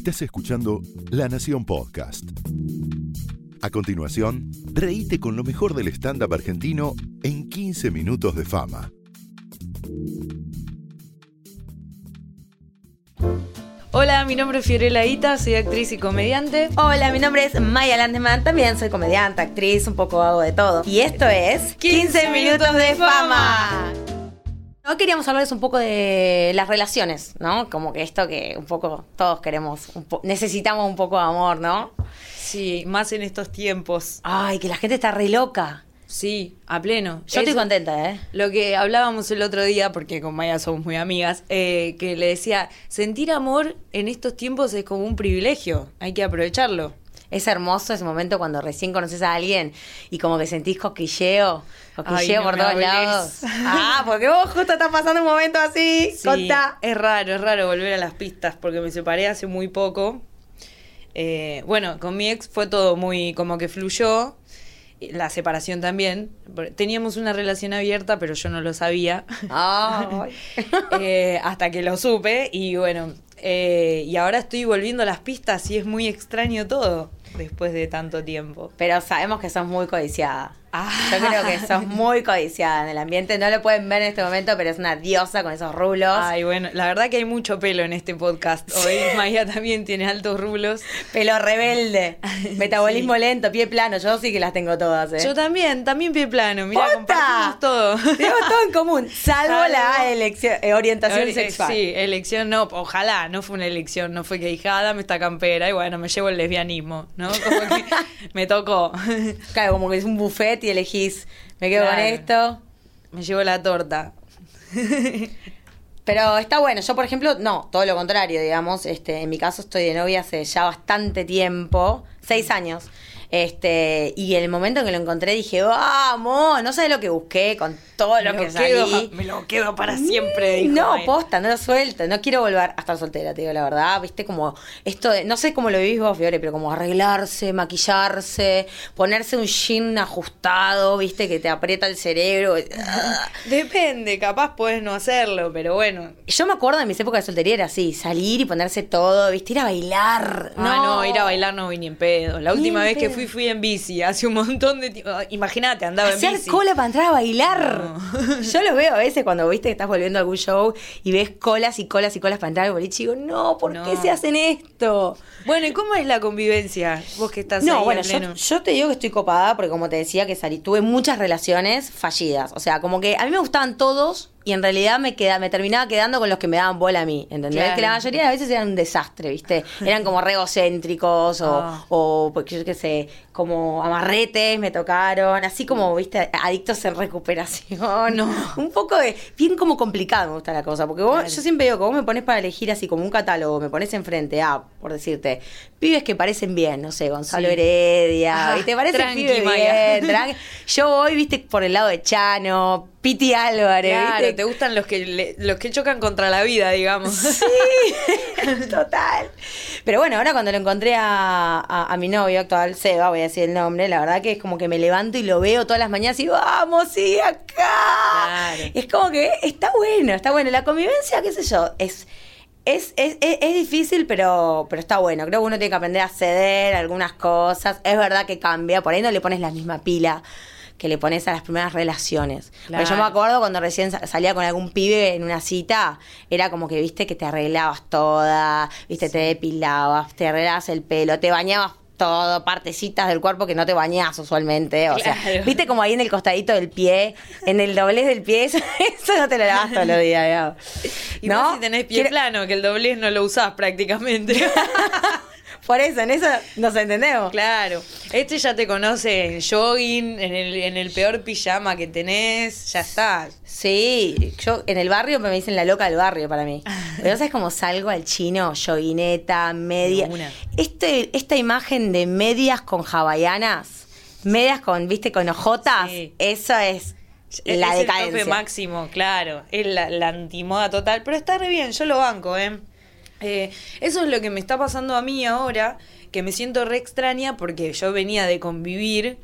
Estás escuchando La Nación Podcast. A continuación, reíte con lo mejor del stand-up argentino en 15 minutos de fama. Hola, mi nombre es Fiorella Ita, soy actriz y comediante. Hola, mi nombre es Maya Landeman, también soy comediante, actriz, un poco hago de todo. Y esto es 15 minutos de fama. Hoy queríamos hablarles un poco de las relaciones, ¿no? Como que esto que un poco todos queremos, un po- necesitamos un poco de amor, ¿no? Sí, más en estos tiempos. Ay, que la gente está re loca. Sí, a pleno. Yo estoy contenta, ¿eh? Lo que hablábamos el otro día, porque con Maya somos muy amigas, eh, que le decía, sentir amor en estos tiempos es como un privilegio, hay que aprovecharlo. Es hermoso ese momento cuando recién conoces a alguien y como que sentís cosquilleo, cosquilleo Ay, no por todos hables. lados. Ah, porque vos justo estás pasando un momento así. Sí, Contá. es raro, es raro volver a las pistas, porque me separé hace muy poco. Eh, bueno, con mi ex fue todo muy como que fluyó. La separación también. Teníamos una relación abierta, pero yo no lo sabía. Eh, hasta que lo supe. Y bueno, eh, y ahora estoy volviendo a las pistas y es muy extraño todo después de tanto tiempo. Pero sabemos que sos muy codiciada. Ah. Yo creo que sos muy codiciada en el ambiente. No lo pueden ver en este momento, pero es una diosa con esos rulos. Ay, bueno, la verdad que hay mucho pelo en este podcast. Hoy Maya también tiene altos rulos. Pelo rebelde. Metabolismo lento, pie plano. Yo sí que las tengo todas, ¿eh? Yo también, también pie plano. Mira, compartimos todo. Tenemos todo en común, salvo, Salvo- la elección, eh, orientación Eh, sexual. Sí, elección no, ojalá, no fue una elección, no fue que dije, ah, dame esta campera y bueno, me llevo el lesbianismo, ¿no? Como que me tocó. Claro, como que es un buffet y elegís, me quedo con esto. me llevo la torta. Pero está bueno, yo por ejemplo, no, todo lo contrario, digamos, este, en mi caso estoy de novia hace ya bastante tiempo, seis años, este, y en el momento en que lo encontré dije, vamos, no sé lo que busqué con todo lo me, que lo quedo, me lo quedo para siempre. dijo No, Maya. posta, no lo suelto, no quiero volver a estar soltera, te digo la verdad, viste como esto de, no sé cómo lo vivís vos, Fiore, pero como arreglarse, maquillarse, ponerse un jean ajustado, viste, que te aprieta el cerebro. Depende, capaz puedes no hacerlo, pero bueno. Yo me acuerdo de mis épocas de soltería era así, salir y ponerse todo, viste, ir a bailar. No, no, ir a bailar no vi ni en pedo. La última vez que pedo. Fui, fui en bici, hace un montón de tiempo. Imagínate, andaba en Hacer bici. cola para entrar a bailar. Yo lo veo a veces cuando viste que estás volviendo a algún show y ves colas y colas y colas para entrar al boliche y digo, no, ¿por No. qué se hacen esto? Bueno, ¿y cómo es la convivencia? Vos que estás No, ahí bueno, en yo, pleno. yo te digo que estoy copada porque como te decía que salí, tuve muchas relaciones fallidas. O sea, como que a mí me gustaban todos y en realidad me queda, me terminaba quedando con los que me daban bola a mí. ¿Entendés? Claro. Que la mayoría de las veces eran un desastre, ¿viste? Eran como re egocéntricos o, Ah. o porque yo qué sé, como amarretes me tocaron, así como, ¿viste? Adictos en recuperación. No. Un poco de, bien como complicado me gusta la cosa. Porque vos, Claro. yo siempre digo que vos me pones para elegir así como un catálogo, me pones enfrente a, por decirte, pibes que parecen bien, no sé, Gonzalo Sí. Heredia, ¿viste? Parece tranqui, pibe Maya. bien, tranqui. Yo voy, viste, por el lado de Chano, Piti Álvarez, Claro, ¿viste? te gustan los que le- los que chocan contra la vida, digamos. Sí, total. Pero bueno, ahora cuando lo encontré a, a- a mi novio actual, Seba, voy a decir el nombre, la verdad que es como que me levanto y lo veo todas las mañanas y vamos, sí, acá. Claro. Es como que está bueno, está bueno. La convivencia, qué sé yo, es... Es, es, es, es difícil, pero, pero está bueno. Creo que uno tiene que aprender a ceder algunas cosas. Es verdad que cambia. Por ahí no le pones la misma pila que le pones a las primeras relaciones. Porque yo me Claro. acuerdo cuando recién sa- salía con algún pibe en una cita, era como que, viste, que te arreglabas toda, viste, te depilabas, te arreglabas el pelo, te bañabas todo, partecitas del cuerpo que no te bañás usualmente. O sea, Claro. viste como ahí en el costadito del pie, en el doblez del pie, eso, eso no te lo lavas todos los días, digamos. Y ¿No? más si tenés pie Quiero- plano, que el doblez no lo usás prácticamente. Por eso, en eso nos entendemos. claro. Este ya te conoce en jogging, en el, en el peor pijama que tenés, ya está. Sí, yo en el barrio me dicen la loca del barrio para mí. Pero sabes cómo salgo al chino, joguineta, media. Una. Este, esta imagen de medias con hawaianas, medias con, viste, con ojotas, Sí. eso es la es el decadencia. tope máximo, claro. Es la, la antimoda total. Pero está re bien, yo lo banco, ¿eh? Eh, Eso es lo que me está pasando a mí ahora, que me siento re extraña porque yo venía de convivir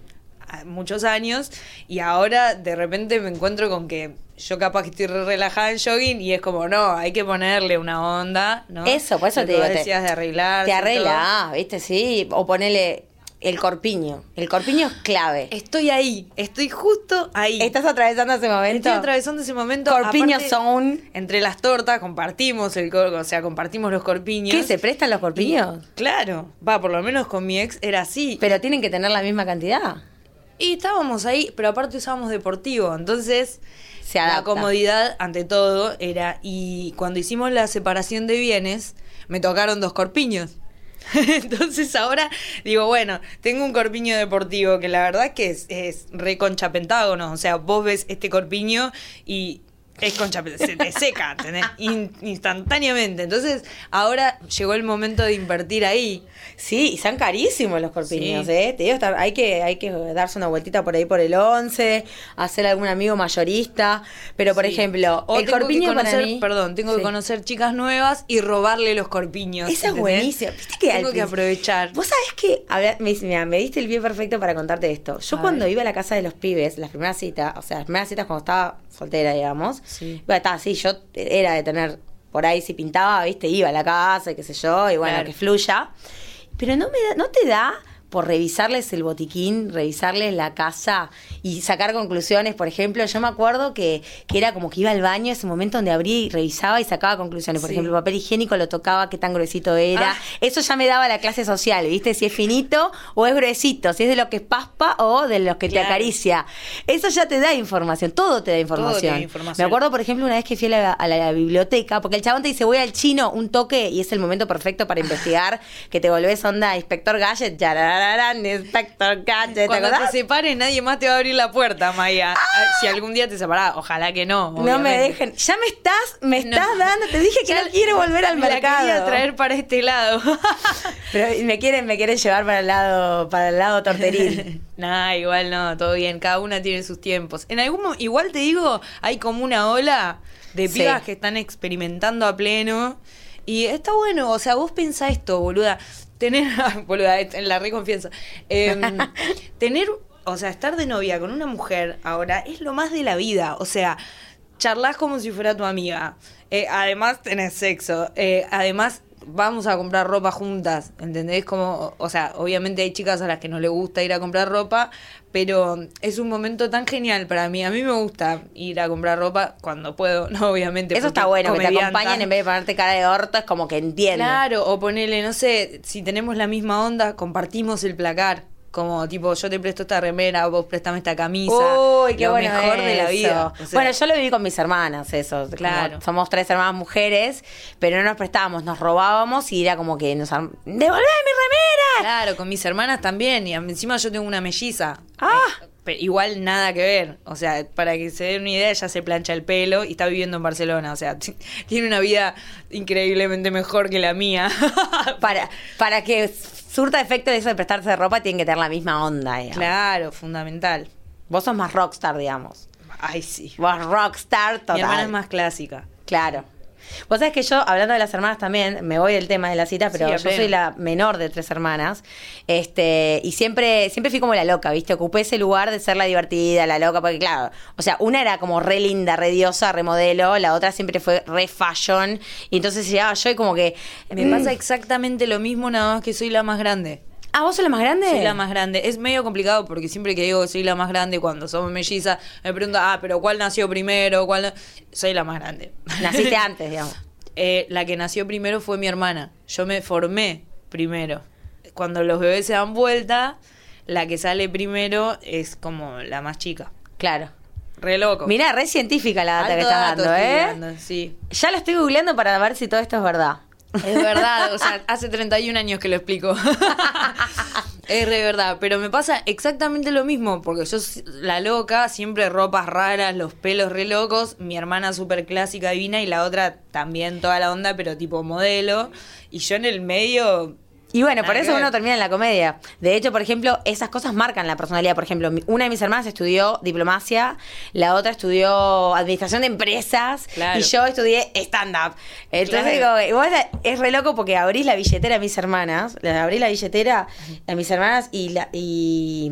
a- muchos años y ahora de repente me encuentro con que yo capaz que estoy re relajada en jogging y es como, no, hay que ponerle una onda, ¿no? Eso, por eso te digo. te- decías de arreglar. Te arregla, ¿viste? Sí. O ponele el corpiño. El corpiño es clave. Estoy ahí, estoy justo ahí. ¿Estás atravesando ese momento? Estoy atravesando ese momento. Corpiño aparte, zone. Entre las tortas compartimos el cor- o sea, compartimos los corpiños. ¿Qué? ¿Se prestan los corpiños? Claro, va, por lo menos con mi ex era así. Pero tienen que tener la misma cantidad. Y estábamos ahí, pero aparte usábamos deportivo, entonces Se la comodidad ante todo era y cuando hicimos la separación de bienes me tocaron dos corpiños. Entonces ahora digo, bueno, tengo un corpiño deportivo que la verdad que es, es re concha pentágono, o sea, vos ves este corpiño y es concha se te seca, ¿entendés? In- instantáneamente. Entonces ahora llegó el momento de invertir ahí. Sí, y son carísimos los corpiños, Sí. ¿eh? Te digo, hay, que, hay que darse una vueltita por ahí por el 11, hacer algún amigo mayorista. Pero, por Sí. ejemplo, O el tengo que corpiño para conocer- mí... Perdón, tengo Sí. que conocer chicas nuevas y robarle los corpiños. Esa es ¿entendés? buenísima. ¿Viste que Tengo que aprovechar. Vos sabés que, a ver, me, mira, me diste el pie perfecto para contarte esto. Yo A cuando ver. iba a la casa de los pibes, las primeras citas, o sea, las primeras citas cuando estaba soltera, digamos. Sí. Bueno, estaba así, yo era de tener, por ahí si pintaba, viste, iba a la casa, y qué sé yo, y bueno, Claro. que fluya. Pero no me da, no te da por revisarles el botiquín, revisarles la casa y sacar conclusiones. Por ejemplo, yo me acuerdo que, que era como que iba al baño, ese momento donde abría y revisaba y sacaba conclusiones. Por Sí. ejemplo, el papel higiénico lo tocaba, qué tan gruesito era. Ah. Eso ya me daba la clase social, ¿viste? Si es finito o es gruesito, si es de lo que es paspa o de los que te acaricia. Eso ya te da información, todo te da información. da información. Me acuerdo, por ejemplo, una vez que fui a la, a la biblioteca, porque el chabón te dice, voy al chino, un toque, y es el momento perfecto para investigar, que te volvés onda Inspector Gadget, yarararán, Inspector Gadget, ¿te Cuando acordás? te separes, nadie más te va a abrir la puerta, Maya. Si algún día te separás, ojalá que no. No me obviamente. dejen. Ya me estás, me No. estás dando. Te dije que Ya no quiero volver al me mercado. La quería traer para este lado. Pero me quieren, me quieren llevar para el lado, para el lado torteril. nah, igual no, todo bien. Cada una tiene sus tiempos. En algún igual te digo, hay como una ola de Sí. pibas que están experimentando a pleno. Y está bueno, o sea, vos pensá esto, boluda. Tener, boluda, en la reconfianza. Em, tener, o sea, estar de novia con una mujer ahora es lo más de la vida. O sea, charlas como si fuera tu amiga. Eh, además tenés sexo. Eh, además vamos a comprar ropa juntas. ¿Entendés? Como, o sea, obviamente hay chicas a las que no les gusta ir a comprar ropa, pero es un momento tan genial para mí. A mí me gusta ir a comprar ropa cuando puedo, no obviamente. Eso está bueno, que te acompañen en vez de ponerte cara de orto, es como que entienden. Claro, o ponele, no sé, si tenemos la misma onda, compartimos el placar. Como tipo, yo te presto esta remera, vos préstame esta camisa. Uy, qué lo bueno mejor de la vida. O sea, bueno, yo lo viví con mis hermanas, eso. Claro. Como somos tres hermanas mujeres, pero no nos prestábamos, nos robábamos y era como que nos ¡Devolvé mi remera! Claro, con mis hermanas también. Y encima yo tengo una melliza. Ah. Eh, pero igual nada que ver. O sea, para que se den una idea, ella se plancha el pelo y está viviendo en Barcelona. O sea, tiene una vida increíblemente mejor que la mía. Para, para que surta efecto de eso de prestarse de ropa, tienen que tener la misma onda. digamos. claro, fundamental. Vos sos más rockstar, digamos. Ay, sí. Vos rockstar total. Mi hermana es más clásica. Claro. Vos sabés que yo, hablando de las hermanas también, me voy del tema de la cita, pero Sí, yo pleno. soy la menor de tres hermanas. Este, y siempre, siempre fui como la loca, ¿viste? Ocupé ese lugar de ser la divertida, la loca, porque claro, o sea, una era como re linda, re diosa, re modelo, la otra siempre fue re fashion. Y entonces llegaba yo y como que. Me mm, pasa exactamente lo mismo, nada más que soy la más grande. Ah, vos sos la más grande. Soy la más grande. Es medio complicado porque siempre que digo que soy la más grande, cuando somos mellizas, me preguntan, ah, pero ¿cuál nació primero? ¿Cuál no-?" Soy la más grande. Naciste antes, digamos. Eh, la que nació primero fue mi hermana. Yo me formé primero. Cuando los bebés se dan vuelta, la que sale primero es como la más chica. Claro. Re loco. Mirá, re científica la data que estás dando, ¿eh? dando, sí. Ya lo estoy googleando para ver si todo esto es verdad. Es verdad, o sea, hace 31 años que lo explico. es re verdad, pero me pasa exactamente lo mismo, porque yo, la loca, siempre ropas raras, los pelos re locos, mi hermana súper clásica, divina, y la otra también toda la onda, pero tipo modelo, y yo en el medio... Y bueno, por eso uno termina en la comedia. De hecho, por ejemplo, esas cosas marcan la personalidad. Por ejemplo, una de mis hermanas estudió diplomacia, la otra estudió administración de empresas Claro. y yo estudié stand-up. Entonces, Claro. digo, igual es re loco porque abrís la billetera a mis hermanas, le abrí la billetera a mis hermanas y, la, y,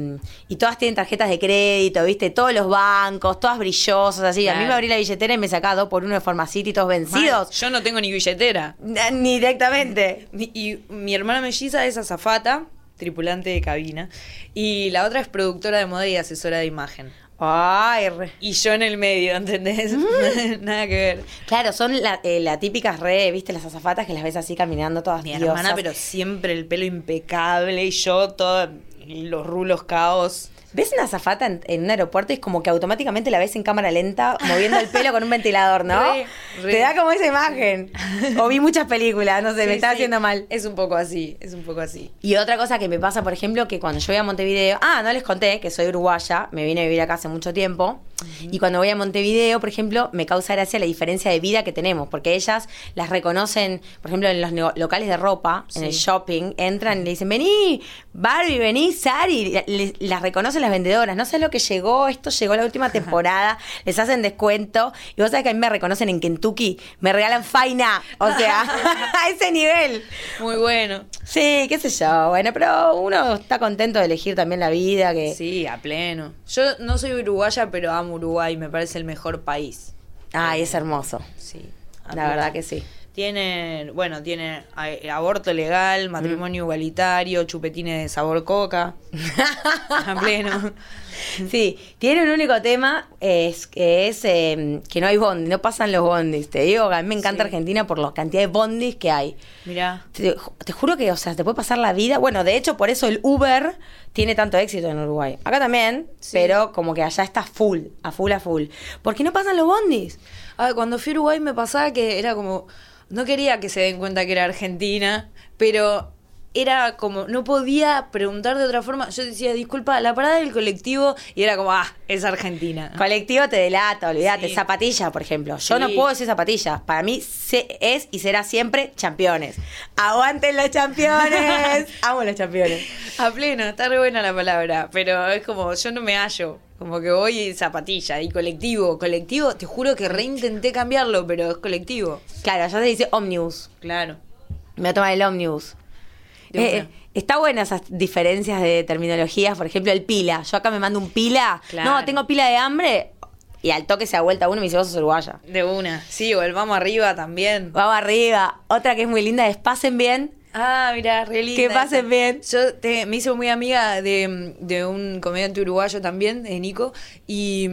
y todas tienen tarjetas de crédito, ¿viste? Todos los bancos, todas brillosas, así. A mí me abrí la billetera y me sacaba dos por uno de Formacity, todos vencidos. Yo no tengo ni billetera. Ni directamente. Mi- Y mi hermana melliza es azafata, tripulante de cabina, y la otra es productora de moda y asesora de imagen. Ay, re- Y yo en el medio, ¿entendés? Nada que ver. Claro, son la, eh, la típicas re, viste, las azafatas que las ves así caminando todas Mi diosas. hermana, pero siempre el pelo impecable y yo todo los rulos caos. ¿Ves una azafata en, en un aeropuerto y es como que automáticamente la ves en cámara lenta moviendo el pelo con un ventilador, ¿no? Re, re. Te da como esa imagen. O vi muchas películas, no sé, me está sí. haciendo mal. Es un poco así, es un poco así. Y otra cosa que me pasa, por ejemplo, que cuando yo voy a Montevideo, ah, no les conté que soy uruguaya, me vine a vivir acá hace mucho tiempo, y cuando voy a Montevideo, por ejemplo, me causa gracia la diferencia de vida que tenemos, porque ellas las reconocen, por ejemplo, en los locales de ropa, en el shopping, entran y le dicen, vení, Barbie, vení, Sari, las reconocen las vendedoras, no sé lo que llegó, esto llegó la última temporada, les hacen descuento, y vos sabés que a mí me reconocen en Kentucky, me regalan faina, o sea, a ese nivel. Muy bueno. Sí, qué sé yo, bueno, pero uno está contento de elegir también la vida, que... Sí, a pleno. Yo no soy uruguaya, pero amo Uruguay, me parece el mejor país. Ay, es hermoso, Sí. la pleno. verdad que sí. Tiene, bueno, tiene eh, aborto legal, matrimonio igualitario, chupetines de sabor coca. a pleno. Sí, tiene un único tema, es que es eh, que no hay bondis, no pasan los bondis. Te digo, a mí me encanta Sí. Argentina por la cantidad de bondis que hay. Mirá. Te, te juro que, o sea, te puede pasar la vida. Bueno, de hecho, por eso el Uber tiene tanto éxito en Uruguay. Acá también, Sí. pero como que allá está full, a full, a full. ¿Por qué no pasan los bondis? Ah, cuando fui a Uruguay me pasaba que era como. No quería que se den cuenta que era Argentina, pero era como. No podía preguntar de otra forma. Yo decía, disculpa, la parada del colectivo, y era como, ah, es Argentina. Colectivo te delata, olvídate. Sí. Zapatilla, por ejemplo. Yo Sí. no puedo decir zapatilla. Para mí se- es y será siempre championes. ¡Aguanten los championes! Amo los championes. A pleno, está re buena la palabra, pero es como, yo no me hallo. Como que voy y zapatilla y colectivo. Colectivo, te juro que reintenté cambiarlo, pero es colectivo. Claro, ya se dice omnibus. Claro. Me voy a tomar el omnibus. De Eh, eh, está buena esas diferencias de terminologías. Por ejemplo, el pila. Yo acá me mando un pila. Claro. No, tengo pila de hambre. Y al toque se da vuelta uno y me dice, vos sos uruguaya. De una. Sí, o el vamos arriba también. Vamos arriba. Otra que es muy linda es pasen bien. Ah, mira, re linda Que pasen bien. Yo te- me hice muy amiga de, de un comediante uruguayo también, de Nico, y,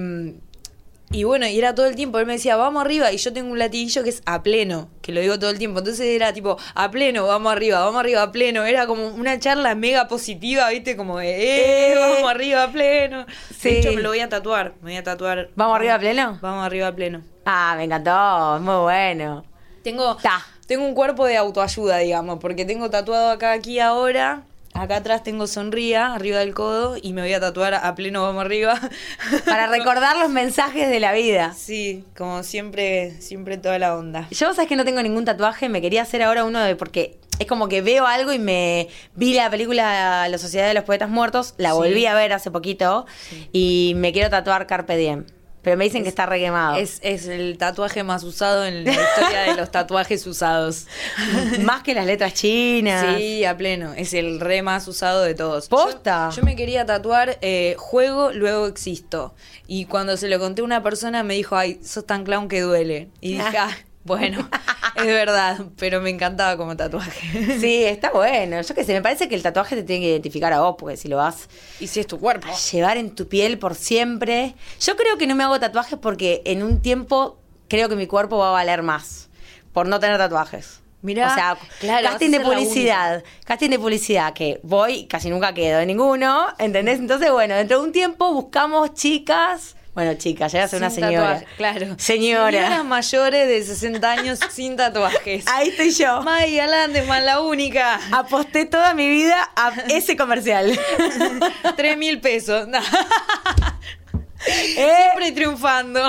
y bueno, y era todo el tiempo, él me decía, vamos arriba, y yo tengo un latillo que es a pleno, que lo digo todo el tiempo, entonces era tipo, a pleno, vamos arriba, vamos arriba, a pleno, era como una charla mega positiva, viste, como de, eh, Eh. vamos arriba, a pleno. Sí. De hecho, me lo voy a tatuar, me voy a tatuar. ¿Vamos arriba a pleno? Vamos arriba a pleno. Ah, me encantó. Muy bueno. Tengo, Ta. Tengo un cuerpo de autoayuda, digamos, porque tengo tatuado acá, aquí, ahora. Acá atrás tengo sonría, arriba del codo, y me voy a tatuar a pleno vamos arriba. Para recordar los mensajes de la vida. Sí, como siempre, siempre toda la onda. Yo, sabes que no tengo ningún tatuaje, me quería hacer ahora uno de. Porque es como que veo algo y me. Vi la película La Sociedad de los Poetas Muertos, la Sí. volví a ver hace poquito, Sí. y me quiero tatuar Carpe Diem. Pero me dicen que está re quemado. Es, es el tatuaje más usado en la historia de los tatuajes usados. Más que las letras chinas. Sí, a pleno. Es el re más usado de todos. ¿Posta? Yo, yo me quería tatuar eh, juego, luego existo. Y cuando se lo conté a una persona me dijo, ay, sos tan clown que duele. Y dije, ah, bueno, es verdad, pero me encantaba como tatuaje. Sí, está bueno. Yo qué sé, me parece que el tatuaje te tiene que identificar a vos, porque si lo vas Y si es tu cuerpo. a llevar en tu piel por siempre. Yo creo que no me hago tatuajes porque en un tiempo creo que mi cuerpo va a valer más por no tener tatuajes. Mirá, o sea, claro, casting de publicidad, casting de publicidad que voy casi nunca quedo en ninguno, ¿entendés? Entonces, bueno, dentro de un tiempo buscamos chicas, bueno, chicas, llega a ser una señora. tatuaje, claro. Señora. Señoras mayores de 60 años sin tatuajes. Ahí estoy yo. May Landesman, la única. Aposté toda mi vida a ese comercial. Tres mil pesos. No. Eh, Siempre triunfando.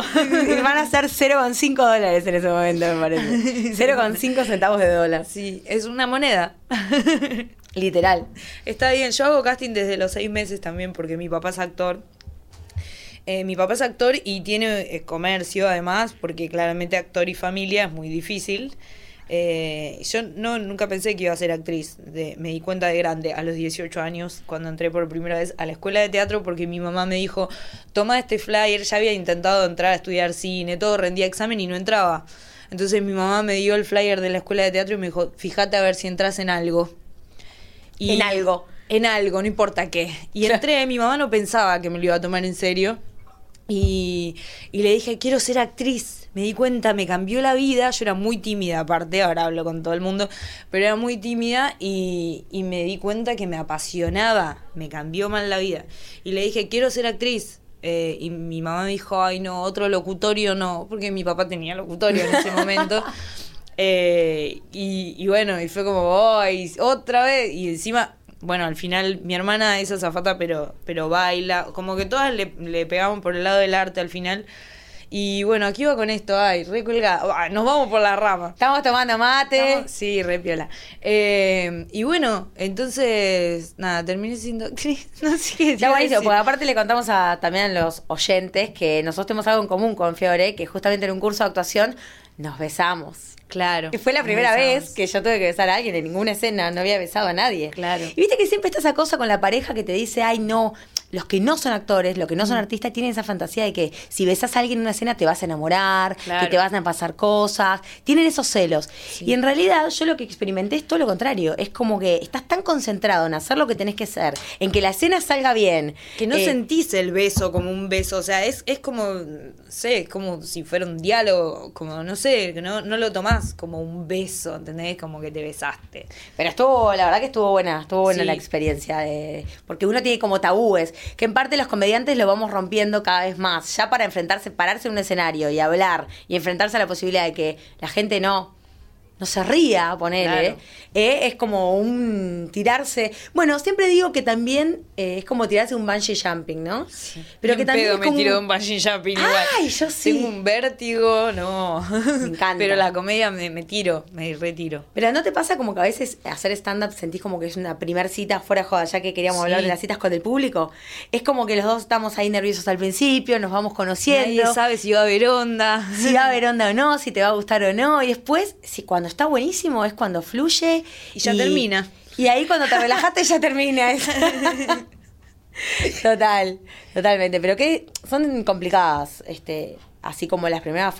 van a ser 0,5 dólares en ese momento, me parece. 0,5 centavos de dólar. Sí, es una moneda. Literal. Está bien, yo hago casting desde los seis meses también porque mi papá es actor. Eh, mi papá es actor y tiene eh, comercio además, porque claramente actor y familia es muy difícil. Eh, yo no nunca pensé que iba a ser actriz. De- me di cuenta de grande, a los 18 años, cuando entré por primera vez a la escuela de teatro, porque mi mamá me dijo, toma este flyer, ya había intentado entrar a estudiar cine, todo, rendía examen y no entraba. Entonces mi mamá me dio el flyer de la escuela de teatro y me dijo, fíjate a ver si entras en algo. Y- En algo. En algo, no importa qué. Y entré, mi mamá no pensaba que me lo iba a tomar en serio. Y, y le dije, quiero ser actriz. Me di cuenta, me cambió la vida. Yo era muy tímida, aparte, ahora hablo con todo el mundo, pero era muy tímida y, y me di cuenta que me apasionaba, me cambió mal la vida. Y le dije, quiero ser actriz. Eh, y mi mamá me dijo, ay no, otro locutorio no, porque mi papá tenía locutorio en ese momento. Eh, y, y bueno, y fue como, ay, otra vez. Y encima, bueno, al final mi hermana es azafata, pero, pero baila. Como que todas le, le pegamos por el lado del arte al final. Y bueno, aquí va con esto, ay, re colgada. Ah, Nos vamos por la rama. Estamos tomando mate. Estamos- Sí, re piola. Eh, y bueno, entonces, nada, terminé siendo actriz. No sé qué Está buenísimo, porque aparte le contamos a, también a los oyentes que nosotros tenemos algo en común con Fiore, que justamente en un curso de actuación nos besamos. Claro. Y fue la primera vez que yo tuve que besar a alguien en ninguna escena, no había besado a nadie. Claro. Y viste que siempre está esa cosa con la pareja que te dice, ay no, los que no son actores, los que no son artistas, tienen esa fantasía de que si besas a alguien en una escena te vas a enamorar, Claro. que te van a pasar cosas, tienen esos celos. Y en realidad yo lo que experimenté es todo lo contrario, es como que estás tan concentrado en hacer lo que tenés que hacer, en que la escena salga bien. Que no eh, sentís el beso como un beso, o sea, es, es como, sé, es como si fuera un diálogo, como, no sé, que no, no lo tomás como un beso, ¿entendés? Como que te besaste. Pero estuvo, la verdad que estuvo buena, estuvo buena Sí. la experiencia de. Porque uno tiene como tabúes, que en parte los comediantes lo vamos rompiendo cada vez más. Ya para enfrentarse, pararse en un escenario y hablar y enfrentarse a la posibilidad de que la gente no. No se ría, ponele. Claro. eh, es como un tirarse. Bueno, siempre digo que también eh, es como tirarse un bungee jumping, ¿no? Pero Ni que también pedo es me tiro de un bungee jumping igual. Ay, yo sí. Tengo un vértigo, no. Me encanta. Pero la comedia me, me tiro, me retiro. Pero ¿no te pasa como que a veces hacer stand-up sentís como que es una primer cita fuera de joda, ya que queríamos Sí. hablar de las citas con el público? Es como que los dos estamos ahí nerviosos al principio, nos vamos conociendo. Nadie sabe si va a haber onda. Si va a haber onda o no, si te va a gustar o no. Y después, si cuando está buenísimo, es cuando fluye. Y ya termina. Y ahí cuando te relajaste ya termina. Total, totalmente. Pero que son complicadas, este, así como las primeras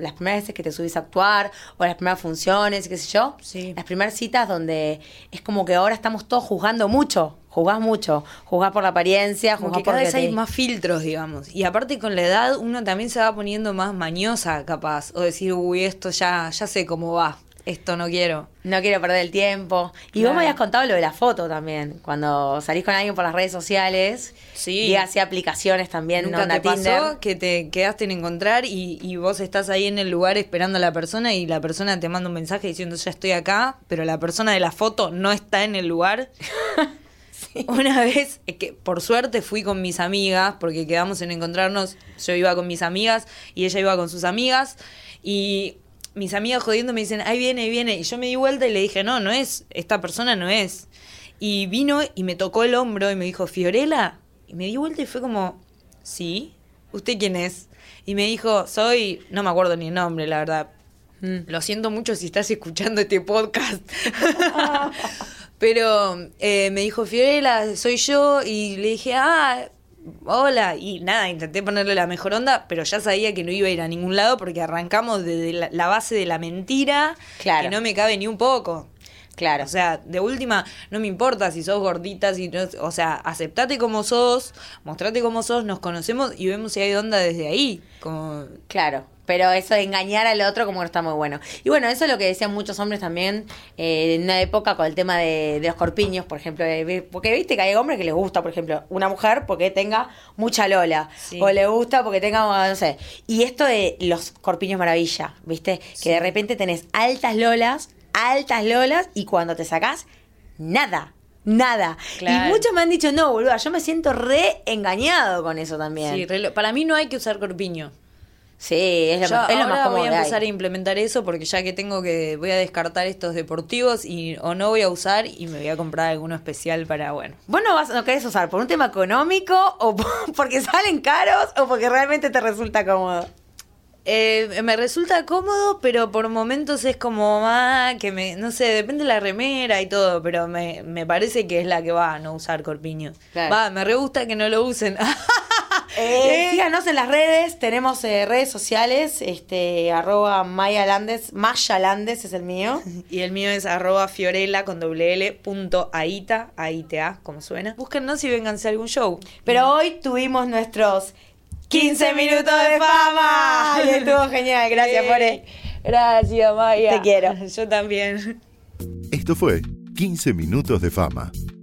las primeras veces que te subís a actuar, o las primeras funciones, qué sé yo. Sí. Las primeras citas donde es como que ahora estamos todos juzgando mucho. Juzgás mucho. Juzgás por la apariencia, juzgás por cada vez que hay te- más filtros, digamos. Y aparte con la edad uno también se va poniendo más mañosa, capaz. O decir, uy, esto ya, ya sé cómo va. Esto no quiero. No quiero perder el tiempo. Y Claro. vos me habías contado lo de la foto también. Cuando salís con alguien por las redes sociales. Sí. Y hacía aplicaciones también, ¿Nunca onda te pasó que te quedaste en encontrar y, y vos estás ahí en el lugar esperando a la persona y la persona te manda un mensaje diciendo ya estoy acá, pero la persona de la foto no está en el lugar? Una vez, es que por suerte fui con mis amigas, porque quedamos en encontrarnos, yo iba con mis amigas y ella iba con sus amigas y mis amigas jodiendo me dicen, ahí viene, ahí viene, y yo me di vuelta y le dije, no, no es, esta persona no es. Y vino y me tocó el hombro y me dijo, Fiorella, y me di vuelta y fue como, sí, ¿usted quién es? Y me dijo, soy, no me acuerdo ni el nombre, la verdad. Mm. Lo siento mucho si estás escuchando este podcast. Pero eh, me dijo, Fiorella, soy yo. Y le dije, ah, hola. Y nada, intenté ponerle la mejor onda, pero ya sabía que no iba a ir a ningún lado porque arrancamos desde la, la base de la mentira, Claro. que no me cabe ni un poco. Claro. O sea, de última, no me importa si sos gordita, si no, o sea, aceptate como sos, mostrate como sos, nos conocemos y vemos si hay onda desde ahí. Como, Claro, pero eso de engañar al otro como que no está muy bueno. Y bueno, eso es lo que decían muchos hombres también eh, en una época con el tema de, de los corpiños, por ejemplo. de- porque viste que hay hombres que les gusta, por ejemplo, una mujer porque tenga mucha lola. Sí. O le gusta porque tenga, no sé. Y esto de los corpiños maravilla, viste, que de repente tenés altas lolas, altas lolas, y cuando te sacás, nada. nada. Claro. Y muchos me han dicho, no, boluda, yo me siento re engañado con eso también. Sí, re para mí no hay que usar corpiño. Sí, es lo, Yo más- es lo ahora más voy a empezar a implementar eso porque ya que tengo que voy a descartar estos deportivos y o no voy a usar y me voy a comprar alguno especial para bueno. ¿Vos no, vas, no querés usar por un tema económico o por- porque salen caros o porque realmente te resulta cómodo? Eh, me resulta cómodo, pero por momentos es como más que me, no sé, depende de la remera y todo, pero me, me parece que es la que va a no usar corpiño. Claro. Va, me re gusta que no lo usen. Eh, síganos en las redes, tenemos eh, redes sociales, este, arroba Maya Landes, Maya Landes es el mío. Y el mío es arroba fiorella con doble L punto aita, A-I-T-A, como suena. Búsquennos y vénganse a algún show. Pero hoy tuvimos nuestros 15 minutos de fama. Y estuvo genial, gracias por él. Gracias, Maya. Te quiero. Yo también. Esto fue 15 Minutos de Fama,